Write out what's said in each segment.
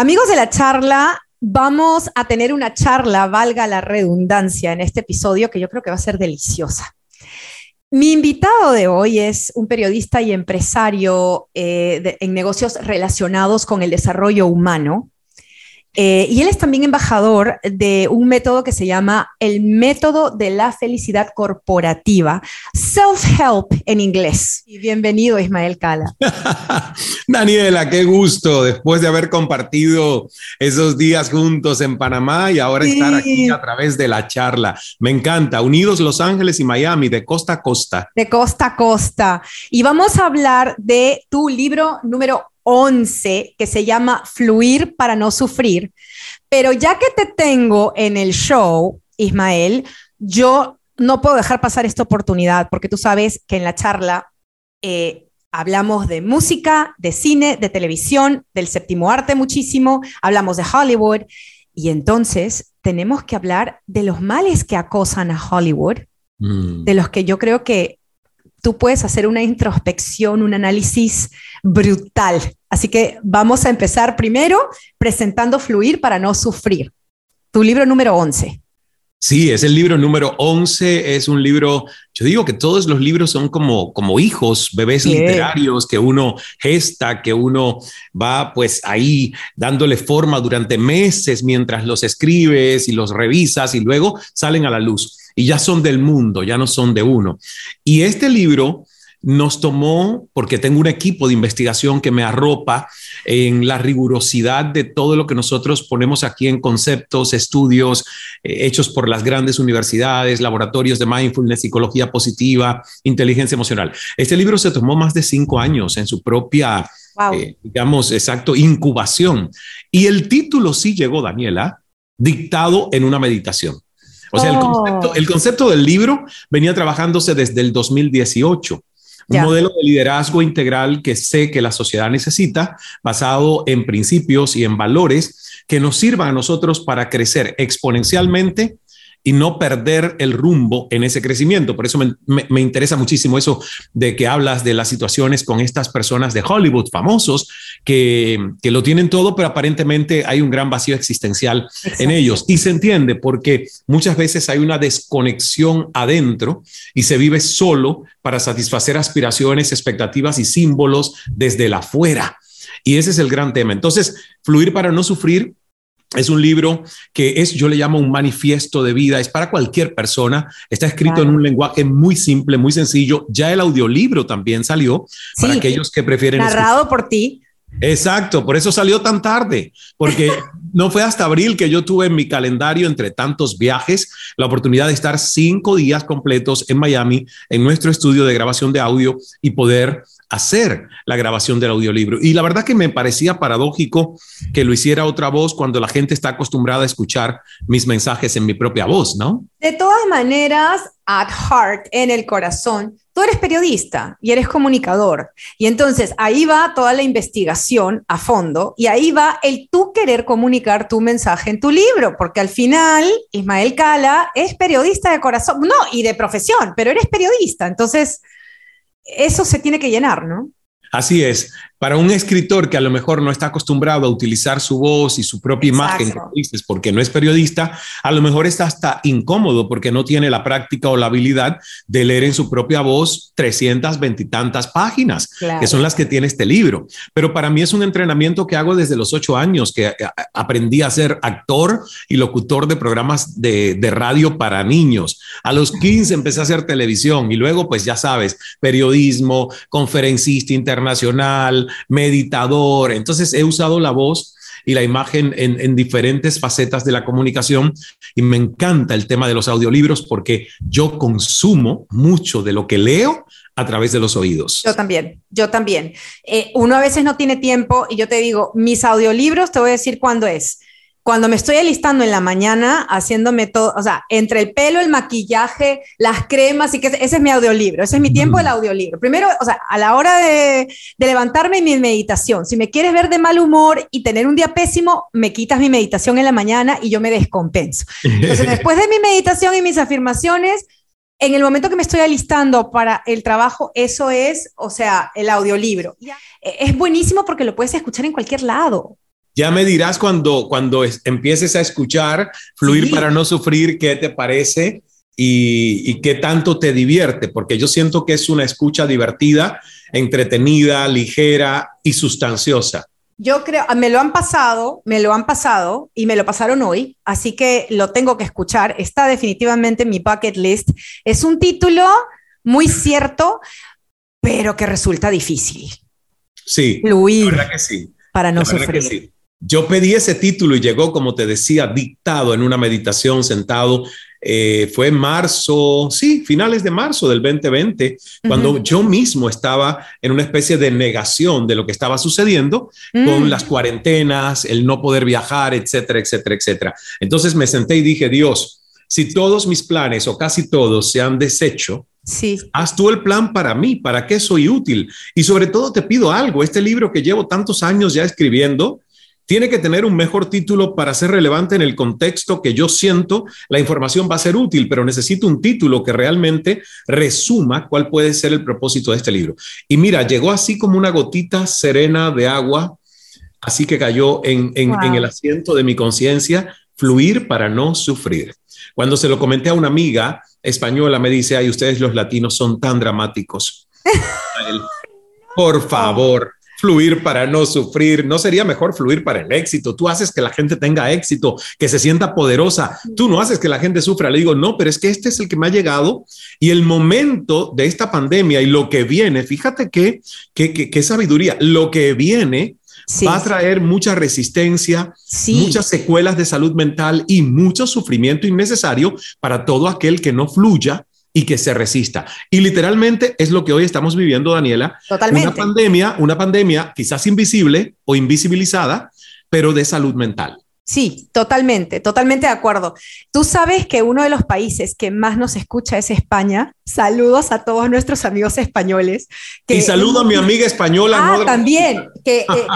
Amigos de la charla, vamos a tener una charla, valga la redundancia, en este episodio que yo creo que va a ser deliciosa. Mi invitado de hoy es un periodista y empresario eh, en negocios relacionados con el desarrollo humano. Eh, y él es también embajador de un método que se llama el método de la felicidad corporativa, self-help en inglés. Y bienvenido, Ismael Cala. Daniela, qué gusto después de haber compartido esos días juntos en Panamá y ahora estar aquí a través de la charla. Me encanta, unidos Los Ángeles y Miami, de costa a costa. De costa a costa. Y vamos a hablar de tu libro número 11 que se llama Fluir para no sufrir. Pero ya que te tengo en el show, Ismael, yo no puedo dejar pasar esta oportunidad porque tú sabes que en la charla eh, hablamos de música, de cine, de televisión, del séptimo arte muchísimo, hablamos de Hollywood y entonces tenemos que hablar de los males que acosan a Hollywood, mm. de los que yo creo que tú puedes hacer una introspección, un análisis brutal. Así que vamos a empezar primero presentando Fluir para no sufrir. Tu libro número 11. Sí, es el libro número 11, es un libro, yo digo que todos los libros son como, como hijos, bebés literarios que uno gesta, que uno va pues ahí dándole forma durante meses mientras los escribes y los revisas y luego salen a la luz y ya son del mundo, ya no son de uno. Y este libro nos tomó, porque tengo un equipo de investigación que me arropa en la rigurosidad de todo lo que nosotros ponemos aquí en conceptos, estudios eh, hechos por las grandes universidades, laboratorios de mindfulness, psicología positiva, inteligencia emocional. Este libro se tomó más de cinco años en su propia, eh, digamos, exacto, incubación. Y el título sí llegó, Daniela, dictado en una meditación. O sea, el, oh. concepto, el concepto del libro venía trabajándose desde el 2018 un modelo de liderazgo integral que sé que la sociedad necesita, basado en principios y en valores que nos sirvan a nosotros para crecer exponencialmente y no perder el rumbo en ese crecimiento. Por eso me, interesa muchísimo eso de que hablas de las situaciones con estas personas de Hollywood famosos que, lo tienen todo, pero aparentemente hay un gran vacío existencial en ellos. Y se entiende porque muchas veces hay una desconexión adentro y se vive solo para satisfacer aspiraciones, expectativas y símbolos desde la afuera. Y ese es el gran tema. Entonces, fluir para no sufrir es un libro que es, yo le llamo un manifiesto de vida, es para cualquier persona, está escrito en un lenguaje muy simple, muy sencillo. Ya el audiolibro también salió para aquellos que prefieren. Narrado por ti. Exacto, por eso salió tan tarde, porque no fue hasta abril que yo tuve en mi calendario, entre tantos viajes, la oportunidad de estar cinco días completos en Miami, en nuestro estudio de grabación de audio y poder hacer la grabación del audiolibro. Y la verdad que me parecía paradójico que lo hiciera otra voz cuando la gente está acostumbrada a escuchar mis mensajes en mi propia voz, ¿no? De todas maneras, at heart, en el corazón, tú eres periodista y eres comunicador. Y entonces ahí va toda la investigación a fondo y ahí va el tú querer comunicar tu mensaje en tu libro, porque al final Ismael Cala es periodista de corazón, no, y de profesión, pero eres periodista. Entonces eso se tiene que llenar, ¿no? Así es. Para un escritor que a lo mejor no está acostumbrado a utilizar su voz y su propia imagen, dices, porque no es periodista, a lo mejor está hasta incómodo porque no tiene la práctica o la habilidad de leer en su propia voz 320 y tantas páginas, que son las que tiene este libro. Pero para mí es un entrenamiento que hago desde los ocho años, que aprendí a ser actor y locutor de programas de, de radio para niños. A los 15 empecé a hacer televisión y luego, pues ya sabes, periodismo, conferencista internacional, meditador. Entonces he usado la voz y la imagen en, diferentes facetas de la comunicación y me encanta el tema de los audiolibros porque yo consumo mucho de lo que leo a través de los oídos. Yo también, yo también. Eh, uno a veces no tiene tiempo y yo te digo, mis audiolibros, te voy a decir cuándo es cuando me estoy alistando en la mañana, haciéndome todo, o sea, entre el pelo, el maquillaje, las cremas, y que ese es mi audiolibro, ese es mi tiempo del audiolibro. Primero, o sea, a la hora de, de levantarme mi meditación, si me quieres ver de mal humor y tener un día pésimo, me quitas mi meditación en la mañana y yo me descompenso. Entonces, después de mi meditación y mis afirmaciones, en el momento que me estoy alistando para el trabajo, eso es, o sea, el audiolibro. Es buenísimo porque lo puedes escuchar en cualquier lado. Ya me dirás cuando, cuando empieces a escuchar Fluir para no sufrir, qué te parece y, y qué tanto te divierte, porque yo siento que es una escucha divertida, entretenida, ligera y sustanciosa. Yo creo, me lo han pasado, me lo han pasado y me lo pasaron hoy, así que lo tengo que escuchar. Está definitivamente en mi bucket list. Es un título muy cierto, pero que resulta difícil. Sí, fluir. La verdad que sí. Para no sufrir. Yo pedí ese título y llegó, como te decía, dictado en una meditación sentado. Eh, fue en marzo, sí, finales de marzo del 2020, cuando yo mismo estaba en una especie de negación de lo que estaba sucediendo con mm. las cuarentenas, el no poder viajar, etcétera, etcétera, etcétera. Entonces me senté y dije, Dios, si todos mis planes o casi todos se han deshecho, Sí. Haz tú el plan para mí, para qué soy útil. Y sobre todo te pido algo, este libro que llevo tantos años ya escribiendo, tiene que tener un mejor título para ser relevante en el contexto que yo siento. La información va a ser útil, pero necesito un título que realmente resuma cuál puede ser el propósito de este libro. Y mira, llegó así como una gotita serena de agua, así que cayó en, en el asiento de mi conciencia, fluir para no sufrir. Cuando se lo comenté a una amiga española, me dice, ay, ustedes los latinos son tan dramáticos. Por favor, fluir para no sufrir. ¿No sería mejor fluir para el éxito? Tú haces que la gente tenga éxito, que se sienta poderosa. Tú no haces que la gente sufra. Le digo, no, pero es que este es el que me ha llegado y el momento de esta pandemia y lo que viene, fíjate que, qué sabiduría, lo que viene va a traer mucha resistencia, muchas secuelas de salud mental y mucho sufrimiento innecesario para todo aquel que no fluya y que se resista. Y literalmente es lo que hoy estamos viviendo, Daniela. Totalmente. Una pandemia, una pandemia quizás invisible o invisibilizada, pero de salud mental. Sí, totalmente, totalmente de acuerdo. Tú sabes que uno de los países que más nos escucha es España. Saludos a todos nuestros amigos españoles. y saludo a mi amiga española. Ah, también, que eh,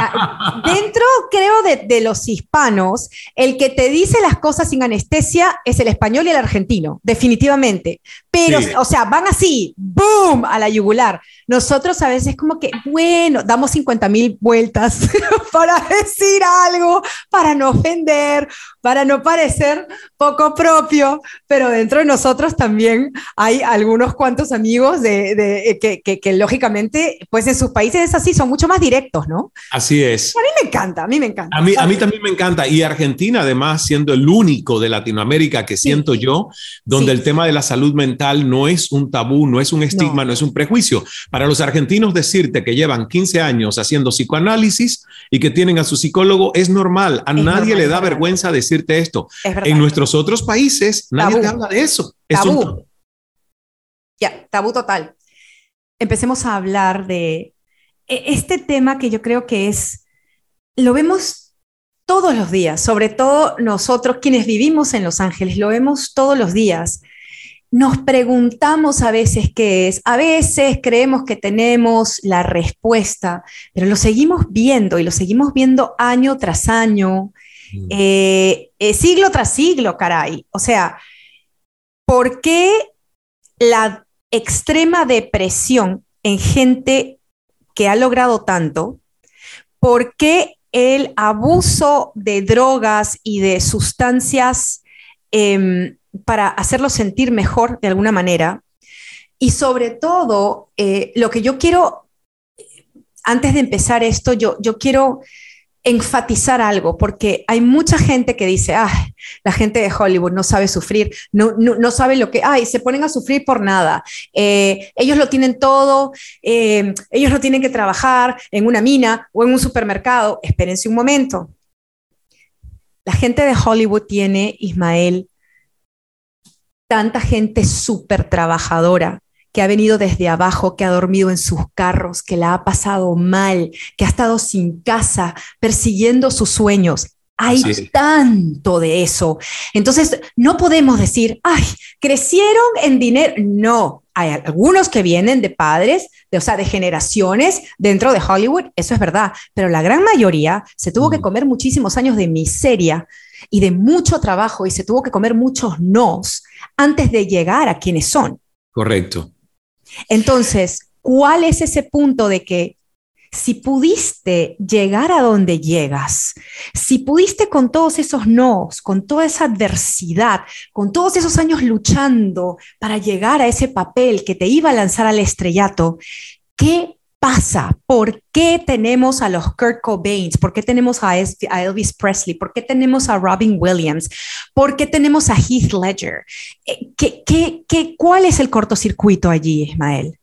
dentro creo de, los hispanos, el que te dice las cosas sin anestesia es el español y el argentino, definitivamente. Pero, o sea, van así, ¡boom!, a la yugular. Nosotros a veces como que, bueno, damos 50 mil vueltas para decir algo, para no ofender, para no parecer poco propio, pero dentro de nosotros también hay algunos cuantos amigos de, eh, que, que, lógicamente, pues en sus países es así, son mucho más directos, ¿no? Así es. A mí me encanta, a mí me encanta. A mí, a mí también me encanta. Y Argentina, además, siendo el único de Latinoamérica que siento yo, donde el tema de la salud mental no es un tabú, no es un estigma, no. no es un prejuicio. Para los argentinos decirte que llevan 15 años haciendo psicoanálisis y que tienen a su psicólogo es normal. A nadie le da vergüenza decirte esto. En nuestros otros países nadie te habla de eso. tabú. Ya, tabú total. Empecemos a hablar de este tema que yo creo que es, lo vemos todos los días, sobre todo nosotros quienes vivimos en Los Ángeles, lo vemos todos los días nos preguntamos a veces qué es, a veces creemos que tenemos la respuesta, pero lo seguimos viendo y lo seguimos viendo año tras año, mm. eh, eh, siglo tras siglo, caray. O sea, ¿por qué la extrema depresión en gente que ha logrado tanto? ¿Por qué el abuso de drogas y de sustancias em, para hacerlo sentir mejor de alguna manera. Y sobre todo, eh, lo que yo quiero, antes de empezar esto, yo, yo quiero enfatizar algo, porque hay mucha gente que dice, ah, la gente de Hollywood no sabe sufrir, no, no, sabe lo que, ay, se ponen a sufrir por nada, eh, ellos lo tienen todo, eh, ellos no tienen que trabajar en una mina o en un supermercado, espérense un momento. La gente de Hollywood tiene, Ismael, tanta gente súper trabajadora que ha venido desde abajo, que ha dormido en sus carros, que la ha pasado mal, que ha estado sin casa, persiguiendo sus sueños. Hay tanto de eso. Entonces, no podemos decir, ay, crecieron en dinero. No, hay algunos que vienen de padres, de, o sea, de generaciones dentro de Hollywood, eso es verdad, pero la gran mayoría se tuvo que comer muchísimos años de miseria y de mucho trabajo y se tuvo que comer muchos nos antes de llegar a quienes son. Correcto. Entonces, ¿cuál es ese punto de que si pudiste llegar a donde llegas, si pudiste con todos esos nos, con toda esa adversidad, con todos esos años luchando para llegar a ese papel que te iba a lanzar al estrellato, ¿qué pasa? ¿Por qué tenemos a los Kurt Cobains? ¿Por qué tenemos a Elvis Presley? ¿Por qué tenemos a Robin Williams? ¿Por qué tenemos a Heath Ledger? Eh, ¿Qué, qué, qué, cuál es el cortocircuito allí, Ismael?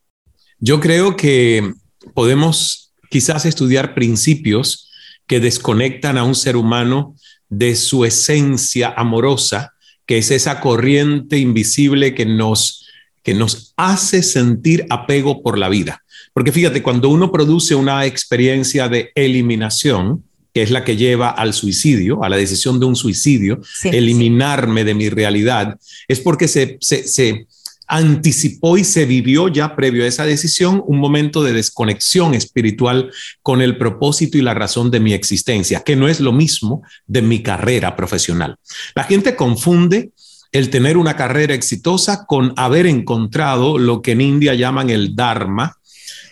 Yo creo que podemos quizás estudiar principios que desconectan a un ser humano de su esencia amorosa, que es esa corriente invisible que nos, que nos hace sentir apego por la vida. Porque fíjate, cuando uno produce una experiencia de eliminación, que es la que lleva al suicidio, a la decisión de un suicidio, eliminarme de mi realidad, es porque se, se, anticipó y se vivió ya previo a esa decisión un momento de desconexión espiritual con el propósito y la razón de mi existencia, que no es lo mismo de mi carrera profesional. La gente confunde el tener una carrera exitosa con haber encontrado lo que en India llaman el Dharma,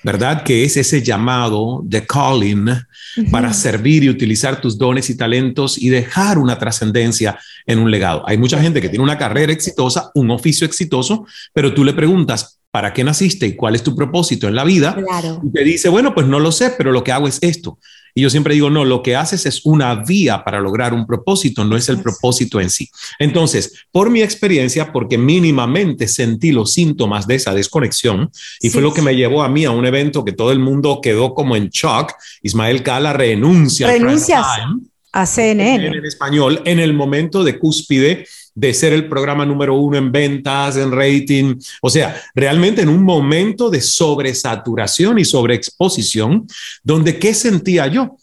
¿verdad? Que es ese llamado de calling para servir y utilizar tus dones y talentos y dejar una trascendencia en un legado. Hay mucha gente que tiene una carrera exitosa, un oficio exitoso, pero tú le preguntas, ¿para qué naciste y cuál es tu propósito en la vida? Y te dice, bueno, pues no lo sé, pero lo que hago es esto. Y yo siempre digo, no, lo que haces es una vía para lograr un propósito, no es el propósito en sí. Entonces, por mi experiencia, porque mínimamente sentí los síntomas de esa desconexión, y fue lo que me llevó a mí a un evento que todo el mundo quedó como en shock, Ismael Cala renuncia. Renuncias a CNN. En español, en el momento de cúspide de ser el programa número uno en ventas, en rating, o sea, realmente en un momento de sobresaturación y sobreexposición, donde ¿qué sentía yo?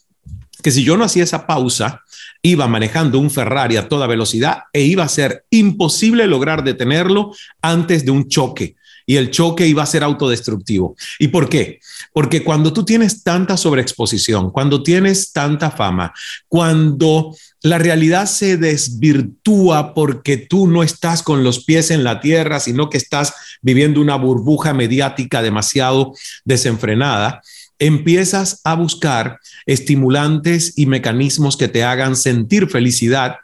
Que si yo no hacía esa pausa, iba manejando un Ferrari a toda velocidad e iba a ser imposible lograr detenerlo antes de un choque y el choque iba a ser autodestructivo. ¿Y por qué? Porque cuando tú tienes tanta sobreexposición, cuando tienes tanta fama, cuando la realidad se desvirtúa porque tú no estás con los pies en la tierra, sino que estás viviendo una burbuja mediática demasiado desenfrenada, empiezas a buscar estimulantes y mecanismos que te hagan sentir felicidad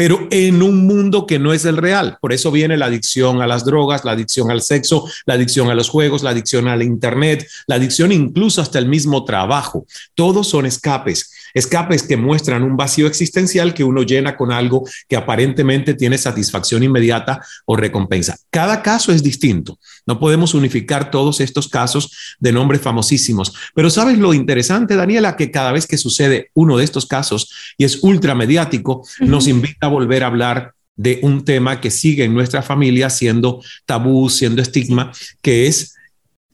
pero en un mundo que no es el real. Por eso viene la adicción a las drogas, la adicción al sexo, la adicción a los juegos, la adicción al Internet, la adicción incluso hasta el mismo trabajo. Todos son escapes, escapes que muestran un vacío existencial que uno llena con algo que aparentemente tiene satisfacción inmediata o recompensa. Cada caso es distinto. No podemos unificar todos estos casos de nombres famosísimos. Pero sabes lo interesante, Daniela, que cada vez que sucede uno de estos casos y es ultra mediático, nos invita volver a hablar de un tema que sigue en nuestra familia siendo tabú, siendo estigma, que es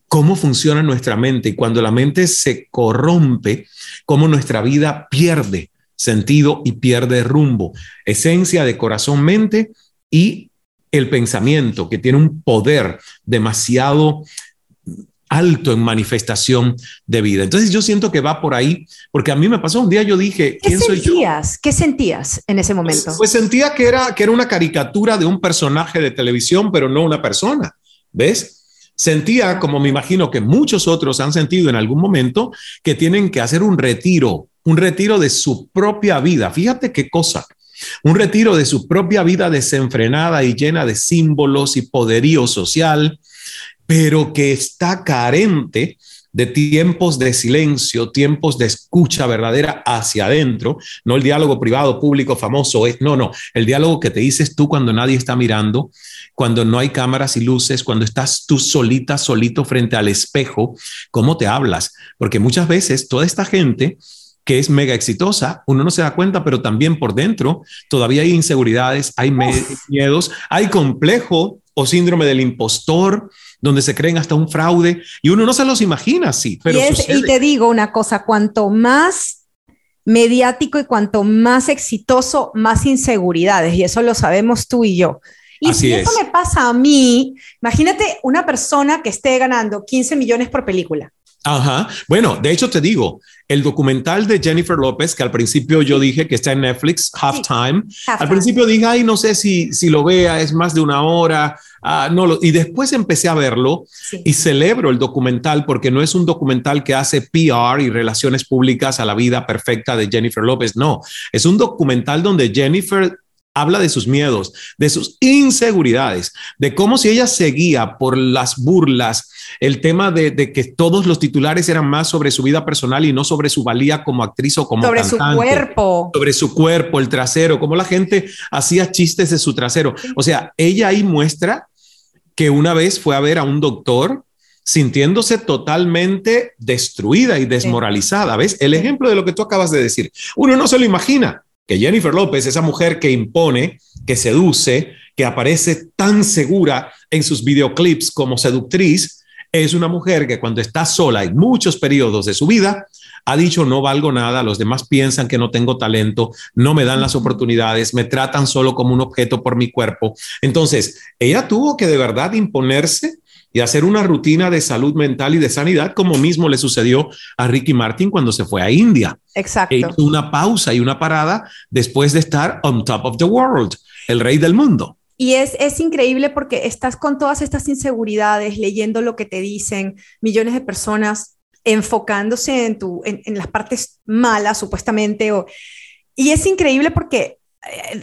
cómo funciona nuestra mente y cuando la mente se corrompe, cómo nuestra vida pierde sentido y pierde rumbo. Esencia de corazón-mente y el pensamiento, que tiene un poder demasiado alto en manifestación de vida. Entonces yo siento que va por ahí, porque a mí me pasó un día, yo dije, ¿quién soy yo? ¿Qué sentías en ese momento? Pues, pues, sentía que era, que era una caricatura de un personaje de televisión, pero no una persona, ¿ves? Sentía, como me imagino que muchos otros han sentido en algún momento, que tienen que hacer un retiro, un retiro de su propia vida. Fíjate qué cosa. Un retiro de su propia vida desenfrenada y llena de símbolos y poderío social, pero que está carente de tiempos de silencio, tiempos de escucha verdadera hacia adentro, no el diálogo privado, público, famoso, es, no, no, el diálogo que te dices tú cuando nadie está mirando, cuando no hay cámaras y luces, cuando estás tú solita, solito frente al espejo, ¿cómo te hablas? Porque muchas veces toda esta gente que es mega exitosa, uno no se da cuenta, pero también por dentro todavía hay inseguridades, hay miedos, hay complejo o síndrome del impostor, donde se creen hasta un fraude y uno no se los imagina así. Pero y, te digo una cosa, cuanto más mediático y cuanto más exitoso, más inseguridades, y eso lo sabemos tú y yo. Y si eso me pasa a mí, imagínate una persona que esté ganando 15 millones por película. Ajá. Bueno, de hecho te digo, el documental de Jennifer López, que al principio yo dije que está en Netflix, Halftime, al principio dije, ay, no sé si, si lo vea, es más de una hora. Ah, no, lo, y después empecé a verlo y celebro el documental porque no es un documental que hace PR y relaciones públicas a la vida perfecta de Jennifer López, no, es un documental donde Jennifer habla de sus miedos, de sus inseguridades, de cómo si ella seguía por las burlas, el tema de, que todos los titulares eran más sobre su vida personal y no sobre su valía como actriz o como sobre su cuerpo, sobre su cuerpo, el trasero, cómo la gente hacía chistes de su trasero. O sea, ella ahí muestra que una vez fue a ver a un doctor sintiéndose totalmente destruida y desmoralizada. ¿Ves? El ejemplo de lo que tú acabas de decir. Uno no se lo imagina que Jennifer López, esa mujer que impone, que seduce, que aparece tan segura en sus videoclips como seductriz, es una mujer que cuando está sola en muchos periodos de su vida, ha dicho no valgo nada, los demás piensan que no tengo talento, no me dan las oportunidades, me tratan solo como un objeto por mi cuerpo. Entonces, ella tuvo que de verdad imponerse y hacer una rutina de salud mental y de sanidad, como mismo le sucedió a Ricky Martin cuando se fue a India. Exacto. E hizo una pausa y una parada después de estar on top of the world, el rey del mundo. Y es, es increíble porque estás con todas estas inseguridades, leyendo lo que te dicen millones de personas, enfocándose en, tu, en, en las partes malas, supuestamente. O, y es increíble porque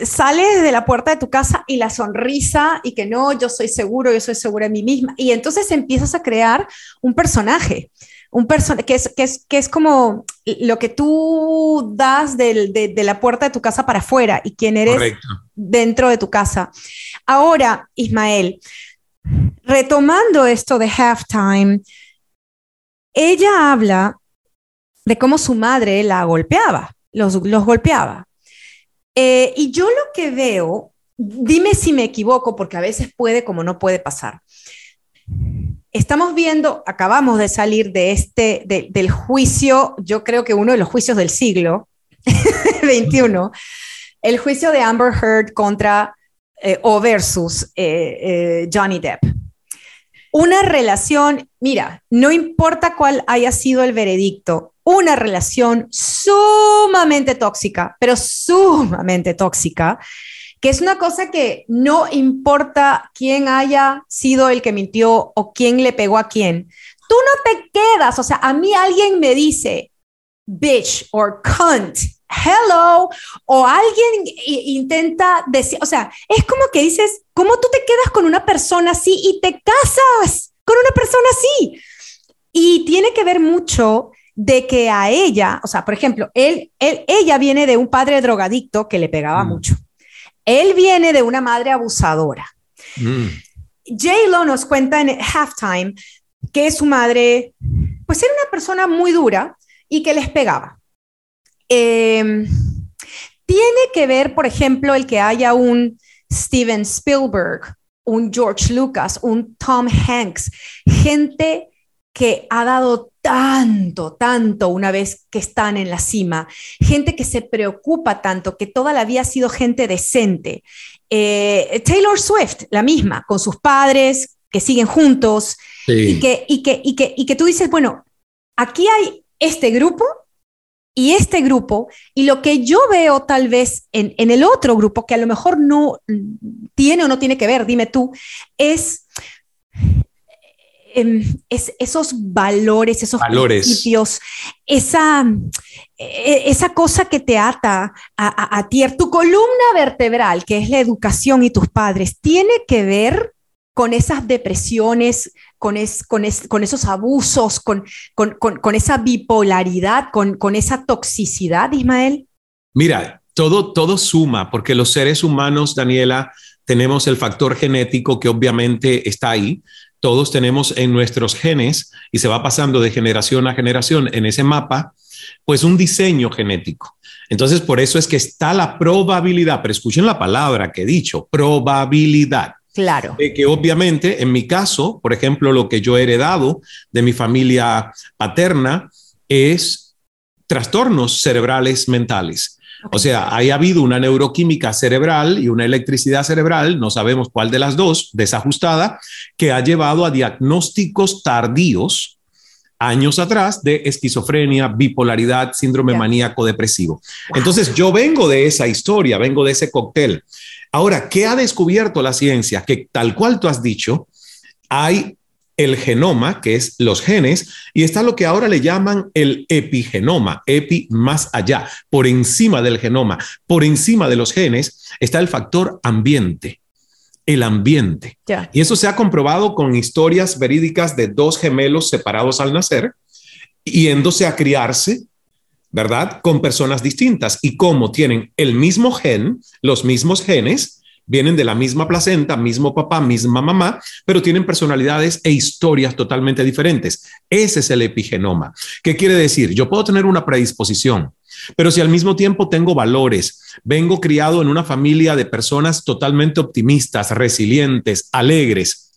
sales de la puerta de tu casa y la sonrisa y que no, yo soy seguro, yo soy segura de mí misma. Y entonces empiezas a crear un personaje, un personaje que es, que, es, que es como lo que tú das de, la puerta de tu casa para afuera y quién eres dentro de tu casa. Ahora, Ismael, retomando esto de halftime, ella habla de cómo su madre la golpeaba, los, los golpeaba. Eh, y yo lo que veo, dime si me equivoco, porque a veces puede como no puede pasar. Estamos viendo, acabamos de salir de este, del juicio, yo creo que uno de los juicios del siglo XXI, el juicio de Amber Heard contra eh, o versus eh, Johnny Depp. Una relación, mira, no importa cuál haya sido el veredicto, una relación sumamente tóxica, pero sumamente tóxica, que es una cosa que no importa quién haya sido el que mintió o quién le pegó a quién, tú no te quedas, o sea, a mí alguien me dice bitch or cunt, hello, o alguien intenta decir, o sea, es como que dices, ¿cómo tú te quedas con una persona así y te casas con una persona así? Y tiene que ver mucho de que a ella, o sea, por ejemplo, él, él, ella viene de un padre drogadicto que le pegaba mm. mucho. Él viene de una madre abusadora. Mm. J-Lo nos cuenta en Halftime que su madre, pues era una persona muy dura y que les pegaba. Em, tiene que ver, por ejemplo, el que haya un Steven Spielberg, un George Lucas, un Tom Hanks, gente que ha dado tanto, tanto una vez que están en la cima, gente que se preocupa tanto, que toda la vida ha sido gente decente. Eh, Taylor Swift, la misma, con sus padres que siguen juntos y, que, y, que, y, que, y que tú dices, bueno, aquí hay este grupo y este grupo, y lo que yo veo tal vez en, en, el otro grupo, que a lo mejor no tiene o no tiene que ver, dime tú, es es, esos valores, esos principios, esa, e, esa cosa que te ata a, a, ti, tu columna vertebral, que es la educación y tus padres, tiene que ver con esas depresiones, con, es, con, con esos abusos, con, con, con esa bipolaridad, con, esa toxicidad, Ismael? Mira, todo, todo suma, porque los seres humanos, Daniela, tenemos el factor genético que obviamente está ahí, todos tenemos en nuestros genes y se va pasando de generación a generación en ese mapa, pues un diseño genético. Entonces, por eso es que está la probabilidad, pero escuchen la palabra que he dicho, probabilidad. Claro. De que obviamente, en mi caso, por ejemplo, lo que yo he heredado de mi familia paterna es trastornos cerebrales mentales. O sea, ha habido una neuroquímica cerebral y una electricidad cerebral, no sabemos cuál de las dos, desajustada, que ha llevado a diagnósticos tardíos años atrás de esquizofrenia, bipolaridad, síndrome maníaco depresivo. Entonces yo vengo de esa historia, vengo de ese cóctel. Ahora, ¿qué ha descubierto la ciencia? Que tal cual tú has dicho, hay el genoma, que es los genes, y está lo que ahora le llaman el epigenoma, epi más allá, por encima del genoma, por encima de los genes, está el factor ambiente el ambiente. Y eso se ha comprobado con historias verídicas de dos gemelos separados al nacer, yéndose a criarse, ¿verdad? Con personas distintas. Y como tienen el mismo gen, los mismos genes, vienen de la misma placenta, mismo papá, misma mamá, pero tienen personalidades e historias totalmente diferentes. Ese es el epigenoma. ¿Qué quiere decir? Yo puedo tener una predisposición, pero si al mismo tiempo tengo valores, vengo criado en una familia de personas totalmente optimistas, resilientes, alegres,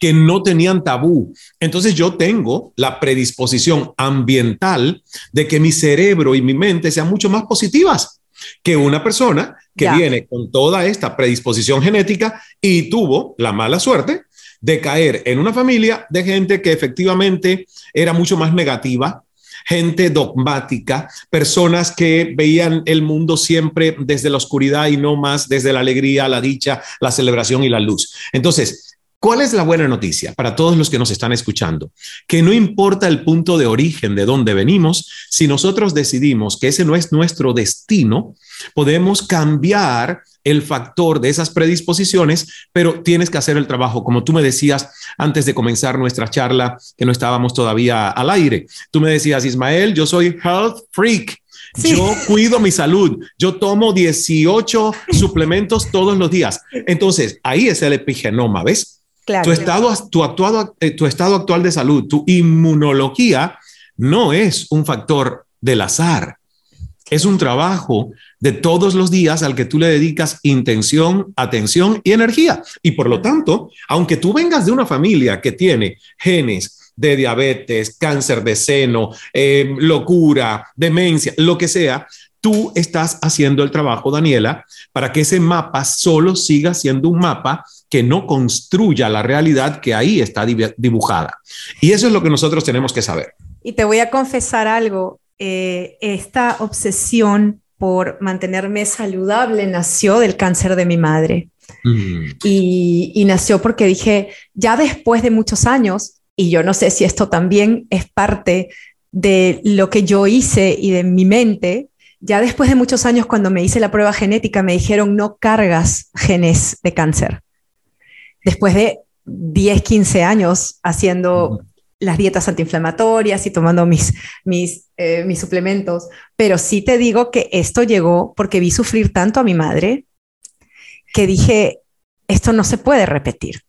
que no tenían tabú. Entonces yo tengo la predisposición ambiental de que mi cerebro y mi mente sean mucho más positivas que una persona que viene con toda esta predisposición genética y tuvo la mala suerte de caer en una familia de gente que efectivamente era mucho más negativa, gente dogmática, personas que veían el mundo siempre desde la oscuridad y no más desde la alegría, la dicha, la celebración y la luz. Entonces, ¿Cuál es la buena noticia para todos los que nos están escuchando? Que no importa el punto de origen de dónde venimos, si nosotros decidimos que ese no es nuestro destino, podemos cambiar el factor de esas predisposiciones, pero tienes que hacer el trabajo, como tú me decías antes de comenzar nuestra charla, que no estábamos todavía al aire. Tú me decías, Ismael, yo soy health freak. Yo cuido mi salud. Yo tomo 18 suplementos todos los días. Entonces, ahí es el epigenoma, ¿ves? Tu, estado, tu, actuado, eh, tu estado actual de salud, tu inmunología, no es un factor del azar. Es un trabajo de todos los días al que tú le dedicas intención, atención y energía. Y por lo tanto, aunque tú vengas de una familia que tiene genes de diabetes, cáncer de seno, eh, locura, demencia, lo que sea, tú estás haciendo el trabajo, Daniela, para que ese mapa solo siga siendo un mapa que no construya la realidad que ahí está dibujada. Y eso es lo que nosotros tenemos que saber. Y te voy a confesar algo, eh, esta obsesión por mantenerme saludable nació del cáncer de mi madre. Mm. Y, y nació porque dije, ya después de muchos años, y yo no sé si esto también es parte de lo que yo hice y de mi mente, ya después de muchos años cuando me hice la prueba genética me dijeron no cargas genes de cáncer después de 10, 15 años haciendo las dietas antiinflamatorias y tomando mis, mis, eh, mis suplementos, pero sí te digo que esto llegó porque vi sufrir tanto a mi madre que dije, esto no se puede repetir.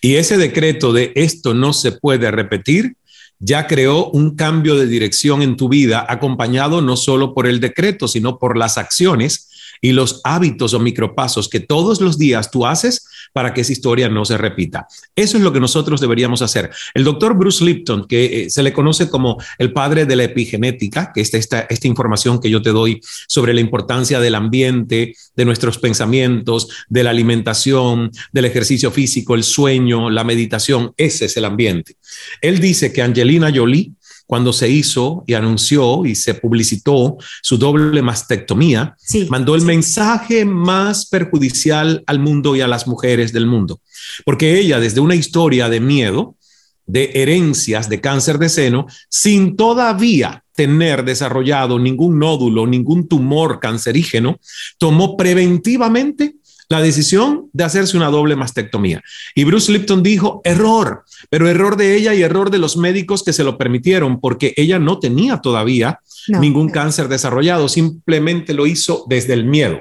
Y ese decreto de esto no se puede repetir ya creó un cambio de dirección en tu vida, acompañado no solo por el decreto, sino por las acciones y los hábitos o micropasos que todos los días tú haces para que esa historia no se repita. Eso es lo que nosotros deberíamos hacer. El doctor Bruce Lipton, que eh, se le conoce como el padre de la epigenética, que es esta, esta información que yo te doy sobre la importancia del ambiente, de nuestros pensamientos, de la alimentación, del ejercicio físico, el sueño, la meditación, ese es el ambiente. Él dice que Angelina Jolie cuando se hizo y anunció y se publicitó su doble mastectomía, mandó el mensaje más perjudicial al mundo y a las mujeres del mundo, porque ella desde una historia de miedo, de herencias de cáncer de seno, sin todavía tener desarrollado ningún nódulo, ningún tumor cancerígeno, tomó preventivamente la decisión de hacerse una doble mastectomía. Y Bruce Lipton dijo, error, pero error de ella y error de los médicos que se lo permitieron, porque ella no tenía todavía ningún cáncer desarrollado, simplemente lo hizo desde el miedo.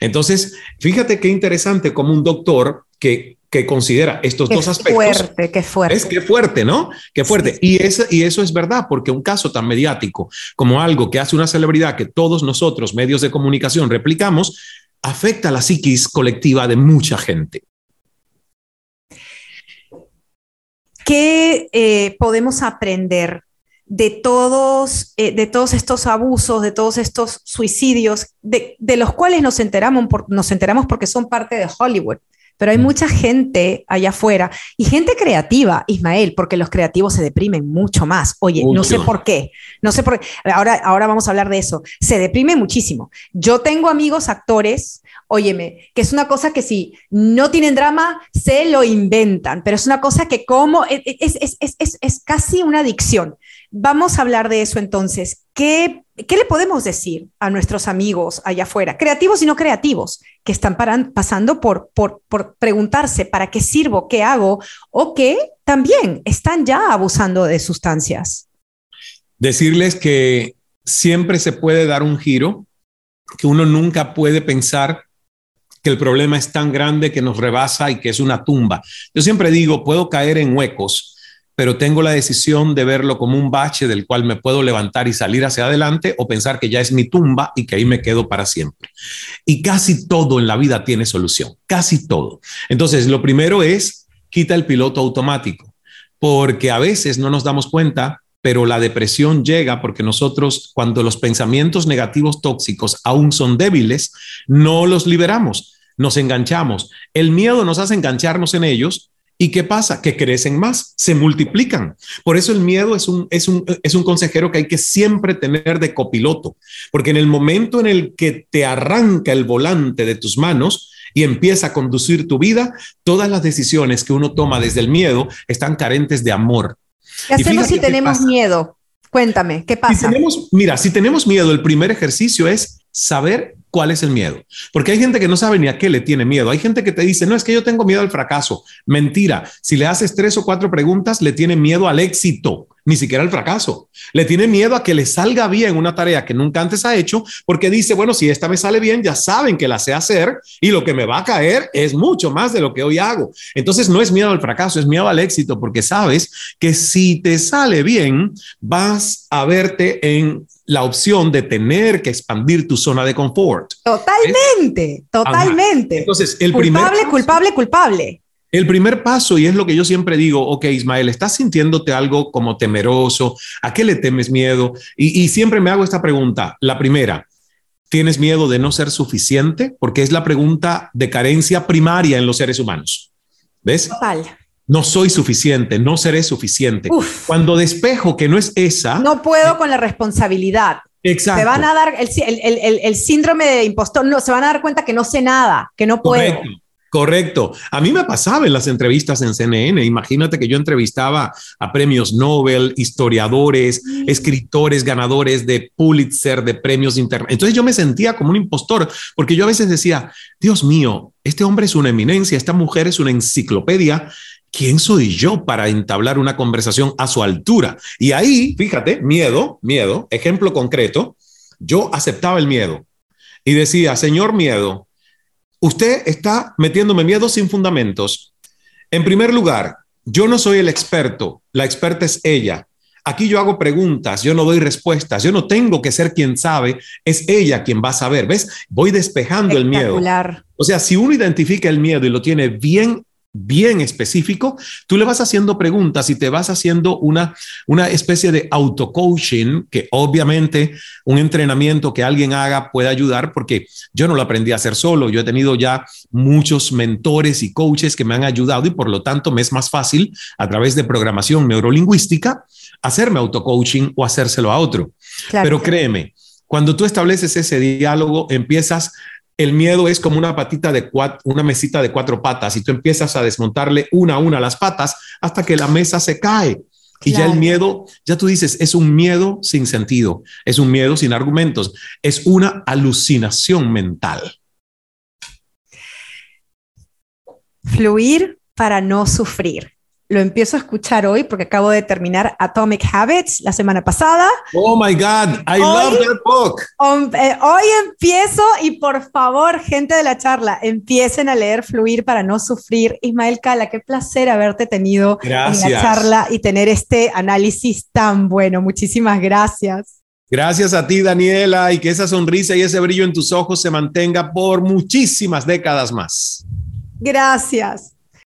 Entonces, fíjate qué interesante como un doctor que, que considera estos dos aspectos. Fuerte, qué fuerte. Es que fuerte, ¿no? Qué fuerte. Y, eso, y eso es verdad, porque un caso tan mediático como algo que hace una celebridad que todos nosotros, medios de comunicación, replicamos, afecta la psiquis colectiva de mucha gente. ¿Qué eh, podemos aprender de todos, eh, de todos estos abusos, de todos estos suicidios, de, los cuales nos enteramos, nos enteramos porque son parte de Hollywood? Pero hay mucha gente allá afuera y gente creativa, Ismael, porque los creativos se deprimen mucho más. Oye, no sé por qué, no sé por qué. Ahora, ahora vamos a hablar de eso. Se deprime muchísimo. Yo tengo amigos actores, óyeme, que es una cosa que si no tienen drama, se lo inventan, pero es una cosa que como es, es, es, es casi una adicción. Vamos a hablar de eso entonces. ¿Qué, ¿Qué, le podemos decir a nuestros amigos allá afuera, creativos y no creativos, que están pasando por, por, por preguntarse para qué sirvo, qué hago, o que también están ya abusando de sustancias? Decirles que siempre se puede dar un giro, que uno nunca puede pensar que el problema es tan grande que nos rebasa y que es una tumba. Yo siempre digo, puedo caer en huecos, pero tengo la decisión de verlo como un bache del cual me puedo levantar y salir hacia adelante o pensar que ya es mi tumba y que ahí me quedo para siempre. Y casi todo en la vida tiene solución, casi todo. Entonces, lo primero es quita el piloto automático, porque a veces no nos damos cuenta, pero la depresión llega porque nosotros, cuando los pensamientos negativos tóxicos aún son débiles, no los liberamos, nos enganchamos. El miedo nos hace engancharnos en ellos ¿Y qué pasa? Que crecen más, se multiplican. Por eso el miedo es un, es un, es un consejero que hay que siempre tener de copiloto, porque en el momento en el que te arranca el volante de tus manos y empieza a conducir tu vida, todas las decisiones que uno toma desde el miedo están carentes de amor. ¿Qué hacemos si tenemos miedo? Cuéntame, ¿qué pasa? mira, si tenemos miedo, el primer ejercicio es saber cuál es el miedo. Porque hay gente que no sabe ni a qué le tiene miedo. Hay gente que te dice, no, es que yo tengo miedo al fracaso. Mentira. Si le haces tres o cuatro preguntas, le tiene miedo al éxito, ni siquiera al fracaso. Le tiene miedo a que le salga bien una tarea que nunca antes ha hecho, porque dice, bueno, si esta me sale bien, ya saben que la sé hacer y lo que me va a caer es mucho más de lo que hoy hago. Entonces no es miedo al fracaso, es miedo al éxito, porque sabes que si te sale bien, vas a verte en la opción de tener que expandir tu zona de confort. Totalmente, totalmente. Entonces, el culpable, primer culpable, culpable. El primer paso, y es lo que yo siempre digo, ok, Ismael, ¿estás sintiéndote algo como temeroso? ¿A qué le temes miedo? Y, y siempre me hago esta pregunta. La primera, ¿tienes miedo de no ser suficiente? Porque es la pregunta de carencia primaria en los seres humanos. ¿Ves? Total no soy suficiente, no seré suficiente. Cuando despejo que no es esa. No puedo con la responsabilidad. Exacto. Se van a dar el, el, el, síndrome de impostor, no, se van a dar cuenta que no sé nada, que no puedo. Correcto. A mí me pasaba en las entrevistas en CNN. Imagínate que yo entrevistaba a premios Nobel, historiadores, mm. escritores, ganadores de Pulitzer, de premios internos. Entonces yo me sentía como un impostor, porque yo a veces decía, Dios mío, este hombre es una eminencia, esta mujer es una enciclopedia ¿quién soy yo para entablar una conversación a su altura? Y ahí, fíjate, miedo, miedo, ejemplo concreto, yo aceptaba el miedo y decía, señor miedo, usted está metiéndome miedo sin fundamentos. En primer lugar, yo no soy el experto, la experta es ella. Aquí yo hago preguntas, yo no doy respuestas, yo no tengo que ser quien sabe, es ella quien va a saber, ¿ves? Voy despejando el miedo. O sea, si uno identifica el miedo y lo tiene bien bien específico, tú le vas haciendo preguntas y te vas haciendo una, una especie de auto-coaching que obviamente un entrenamiento que alguien haga puede ayudar porque yo no lo aprendí a hacer solo, yo he tenido ya muchos mentores y coaches que me han ayudado y por lo tanto me es más fácil a través de programación neurolingüística hacerme auto-coaching o hacérselo a otro. Pero créeme, cuando tú estableces ese diálogo, empiezas el miedo es como una patita de cuatro, una mesita de cuatro patas y tú empiezas a desmontarle una a una las patas hasta que la mesa se cae. Y ya el miedo, ya tú dices, es un miedo sin sentido, es un miedo sin argumentos, es una alucinación mental. Fluir para no sufrir lo empiezo a escuchar hoy porque acabo de terminar Atomic Habits la semana pasada. Oh my God, I love that book. Eh, hoy empiezo y por favor, gente de la charla, empiecen a leer Fluir para no sufrir. Ismael Cala, qué placer haberte tenido en la charla y tener este análisis tan bueno. Muchísimas gracias. Gracias a ti, Daniela, y que esa sonrisa y ese brillo en tus ojos se mantenga por muchísimas décadas más. Gracias.